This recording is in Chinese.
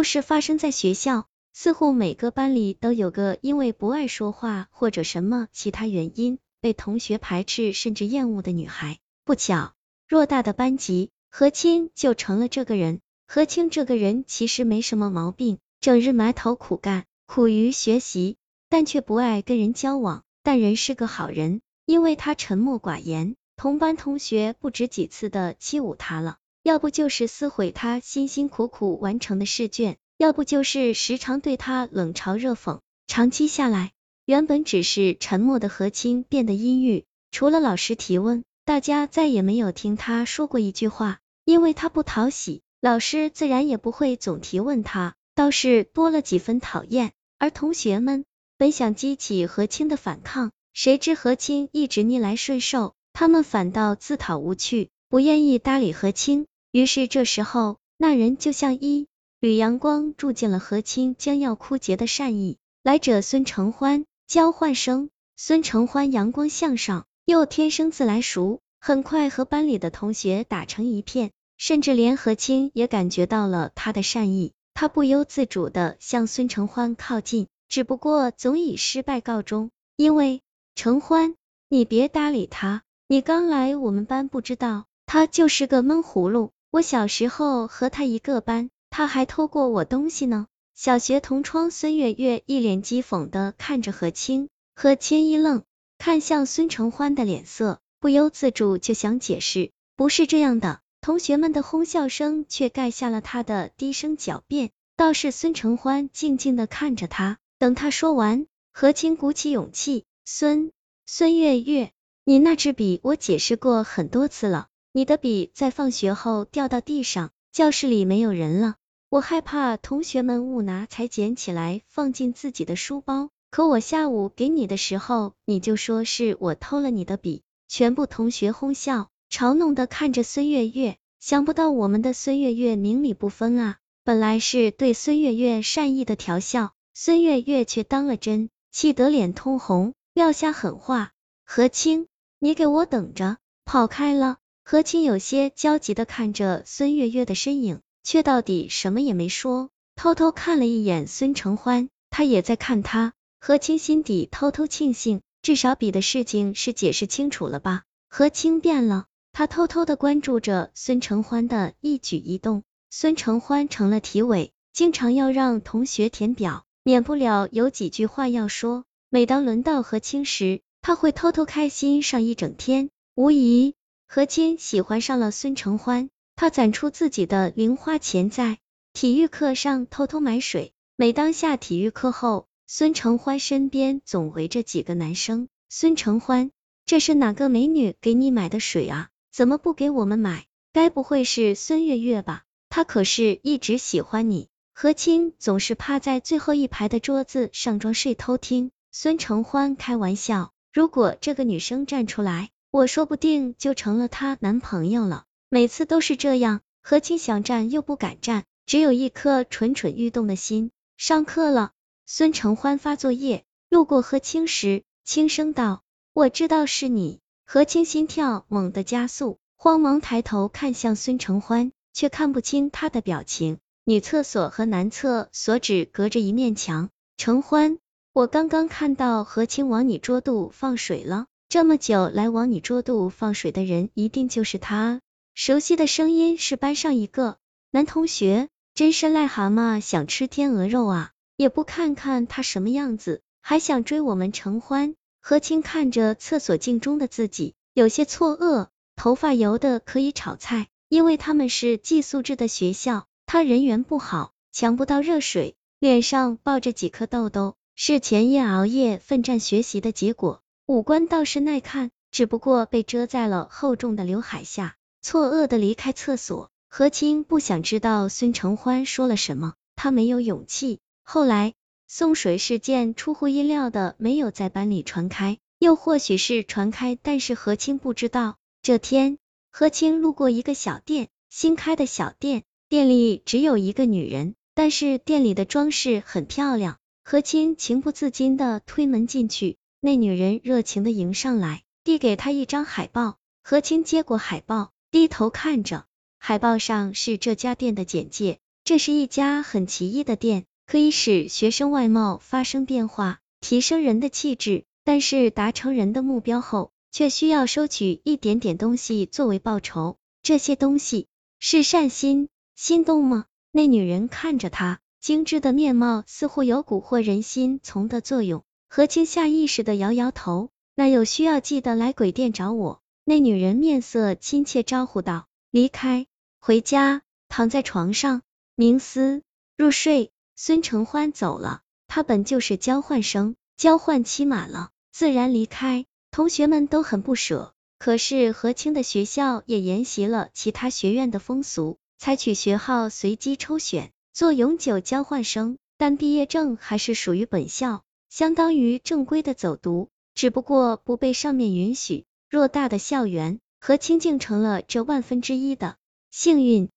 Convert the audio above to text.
故事发生在学校，似乎每个班里都有个因为不爱说话或者什么其他原因被同学排斥甚至厌恶的女孩。不巧，偌大的班级，何清就成了这个人。何清这个人其实没什么毛病，整日埋头苦干，苦于学习，但却不爱跟人交往。但人是个好人，因为他沉默寡言，同班同学不止几次的欺侮他了。要不就是撕毁他辛辛苦苦完成的试卷，要不就是时常对他冷嘲热讽。长期下来，原本只是沉默的何清变得阴郁，除了老师提问，大家再也没有听他说过一句话。因为他不讨喜，老师自然也不会总提问他，倒是多了几分讨厌。而同学们本想激起何清的反抗，谁知何清一直逆来顺受，他们反倒自讨无趣，不愿意搭理何清。于是这时候，那人就像一缕阳光，注进了何清将要枯竭的善意。来者孙承欢，交换生。孙承欢阳光向上，又天生自来熟，很快和班里的同学打成一片，甚至连何清也感觉到了他的善意。他不由自主的向孙承欢靠近，只不过总以失败告终。因为承欢，你别搭理他，你刚来我们班不知道，他就是个闷葫芦。我小时候和他一个班，他还偷过我东西呢。小学同窗孙月月一脸讥讽的看着何清，何清一愣，看向孙承欢的脸色，不由自主就想解释，不是这样的。同学们的哄笑声却盖下了他的低声狡辩，倒是孙承欢静静的看着他，等他说完，何清鼓起勇气，孙孙月月，你那支笔我解释过很多次了。你的笔在放学后掉到地上，教室里没有人了，我害怕同学们误拿，才捡起来放进自己的书包。可我下午给你的时候，你就说是我偷了你的笔。全部同学哄笑嘲弄的看着孙月月，想不到我们的孙月月明理不分啊！本来是对孙月月善意的调笑，孙月月却当了真，气得脸通红，撂下狠话：何清，你给我等着！跑开了。何清有些焦急的看着孙月月的身影，却到底什么也没说，偷偷看了一眼孙承欢，他也在看他。何清心底偷偷庆幸，至少比的事情是解释清楚了吧？何清变了，他偷偷的关注着孙承欢的一举一动。孙承欢成了体委，经常要让同学填表，免不了有几句话要说。每当轮到何清时，他会偷偷开心上一整天，无疑。何清喜欢上了孙承欢，他攒出自己的零花钱，在体育课上偷偷买水。每当下体育课后，孙承欢身边总围着几个男生。孙承欢，这是哪个美女给你买的水啊？怎么不给我们买？该不会是孙月月吧？她可是一直喜欢你。何清总是趴在最后一排的桌子上装睡偷听。孙承欢开玩笑，如果这个女生站出来。我说不定就成了她男朋友了，每次都是这样。何清想站又不敢站，只有一颗蠢蠢欲动的心。上课了，孙承欢发作业，路过何清时，轻声道：“我知道是你。”何清心跳猛地加速，慌忙抬头看向孙承欢，却看不清他的表情。女厕所和男厕所只隔着一面墙。承欢，我刚刚看到何清往你桌肚放水了。这么久来往你桌肚放水的人，一定就是他。熟悉的声音是班上一个男同学，真是癞蛤蟆想吃天鹅肉啊！也不看看他什么样子，还想追我们承欢。何清看着厕所镜中的自己，有些错愕。头发油的可以炒菜，因为他们是寄宿制的学校，他人缘不好，抢不到热水，脸上抱着几颗痘痘，是前夜熬夜奋战学习的结果。五官倒是耐看，只不过被遮在了厚重的刘海下。错愕的离开厕所，何清不想知道孙承欢说了什么，他没有勇气。后来送水事件出乎意料的没有在班里传开，又或许是传开，但是何清不知道。这天，何清路过一个小店，新开的小店，店里只有一个女人，但是店里的装饰很漂亮。何清情不自禁的推门进去。那女人热情的迎上来，递给他一张海报。何清接过海报，低头看着，海报上是这家店的简介。这是一家很奇异的店，可以使学生外貌发生变化，提升人的气质。但是达成人的目标后，却需要收取一点点东西作为报酬。这些东西是善心、心动吗？那女人看着他，精致的面貌似乎有蛊惑人心从的作用。何清下意识的摇摇头，那有需要记得来鬼店找我。那女人面色亲切招呼道：“离开，回家，躺在床上冥思入睡。”孙承欢走了，他本就是交换生，交换期满了，自然离开。同学们都很不舍，可是何清的学校也沿袭了其他学院的风俗。采取学号随机抽选，做永久交换生，但毕业证还是属于本校，相当于正规的走读，只不过不被上面允许。偌大的校园，和清静成了这万分之一的幸运。